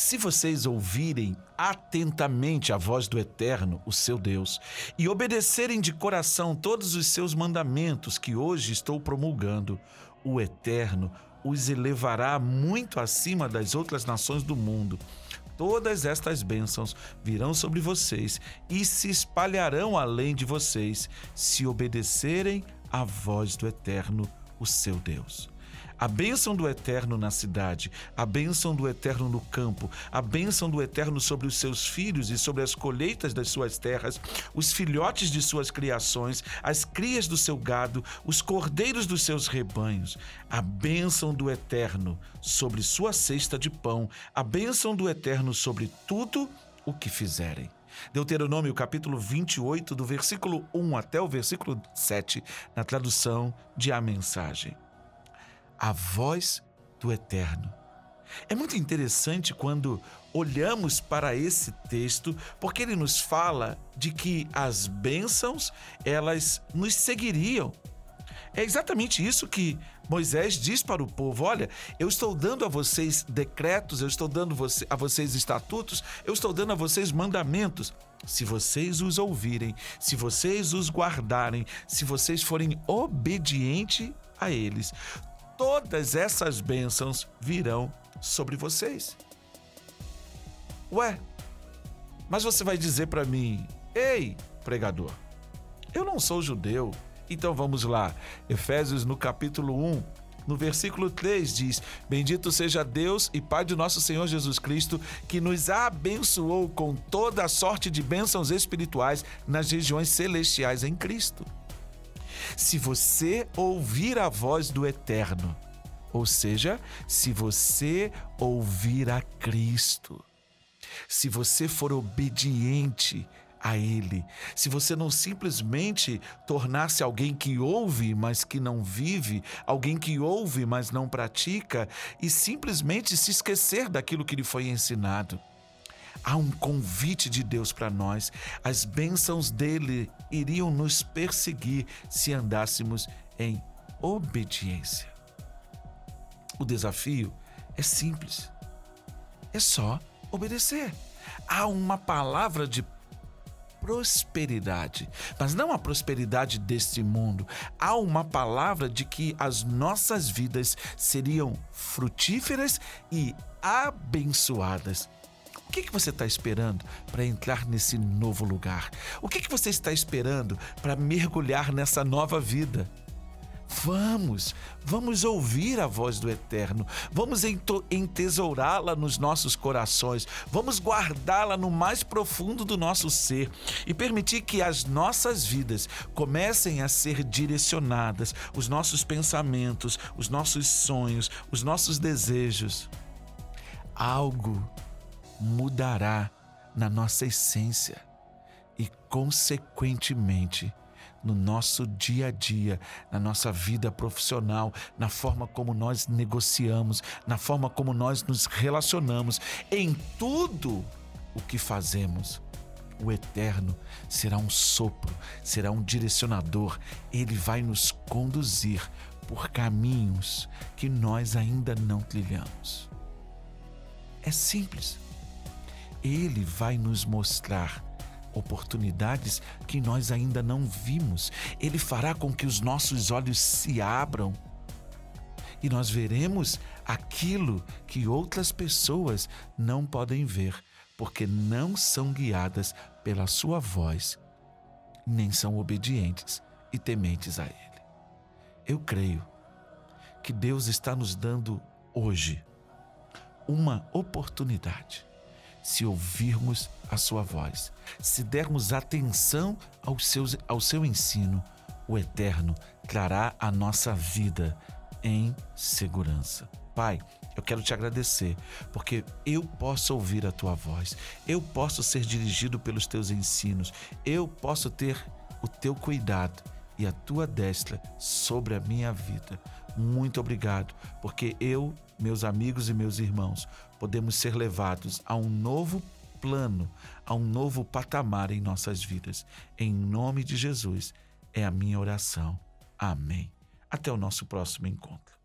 Se vocês ouvirem atentamente a voz do Eterno, o seu Deus, e obedecerem de coração todos os seus mandamentos que hoje estou promulgando, o Eterno os elevará muito acima das outras nações do mundo. Todas estas bênçãos virão sobre vocês e se espalharão além de vocês, se obedecerem à voz do Eterno, o seu Deus a bênção do eterno na cidade, a bênção do eterno no campo, a bênção do eterno sobre os seus filhos e sobre as colheitas das suas terras, os filhotes de suas criações, as crias do seu gado, os cordeiros dos seus rebanhos, a bênção do eterno sobre sua cesta de pão, a bênção do eterno sobre tudo o que fizerem. Deuteronômio capítulo 28, do versículo 1 até o versículo 7, na tradução de A Mensagem a voz do Eterno. É muito interessante quando olhamos para esse texto, porque ele nos fala de que as bênçãos, elas nos seguiriam. É exatamente isso que Moisés diz para o povo: olha, eu estou dando a vocês decretos, eu estou dando a vocês estatutos, eu estou dando a vocês mandamentos. Se vocês os ouvirem, se vocês os guardarem, se vocês forem obedientes a eles, todas essas bênçãos virão sobre vocês. Ué, mas você vai dizer para mim, ei, pregador, eu não sou judeu. Então vamos lá, Efésios no capítulo 1, no versículo 3 diz: Bendito seja Deus e Pai de nosso Senhor Jesus Cristo, que nos abençoou com toda a sorte de bênçãos espirituais nas regiões celestiais em Cristo se você ouvir a voz do Eterno, ou seja, se você ouvir a Cristo, se você for obediente a Ele, se você não simplesmente tornar-se alguém que ouve, mas que não vive, alguém que ouve, mas não pratica, e simplesmente se esquecer daquilo que lhe foi ensinado. Há um convite de Deus para nós. As bênçãos dele iriam nos perseguir se andássemos em obediência. O desafio é simples. É só obedecer. Há uma palavra de prosperidade, mas não a prosperidade deste mundo. Há uma palavra de que as nossas vidas seriam frutíferas e abençoadas o que, que você está esperando para entrar nesse novo lugar? O que, que você está esperando para mergulhar nessa nova vida? Vamos, vamos ouvir a voz do Eterno, vamos entesourá-la nos nossos corações, vamos guardá-la no mais profundo do nosso ser e permitir que as nossas vidas comecem a ser direcionadas, os nossos pensamentos, os nossos sonhos, os nossos desejos. Algo mudará na nossa essência e, consequentemente, no nosso dia a dia, na nossa vida profissional, na forma como nós negociamos, na forma como nós nos relacionamos, em tudo o que fazemos. O Eterno será um sopro, será um direcionador, ele vai nos conduzir por caminhos que nós ainda não trilhamos. É simples. Ele vai nos mostrar oportunidades que nós ainda não vimos. Ele fará com que os nossos olhos se abram e nós veremos aquilo que outras pessoas não podem ver, porque não são guiadas pela sua voz, nem são obedientes e tementes a Ele. Eu creio que Deus está nos dando hoje uma oportunidade se ouvirmos a sua voz, se dermos atenção ao seu, ao seu ensino, o Eterno trará a nossa vida em segurança. Pai, eu quero te agradecer, porque eu posso ouvir a tua voz, eu posso ser dirigido pelos teus ensinos, eu posso ter o teu cuidado e a tua destra sobre a minha vida. Muito obrigado, porque eu, meus amigos e meus irmãos, podemos ser levados a um novo plano, a um novo patamar em nossas vidas. Em nome de Jesus, é a minha oração. Amém. Até o nosso próximo encontro.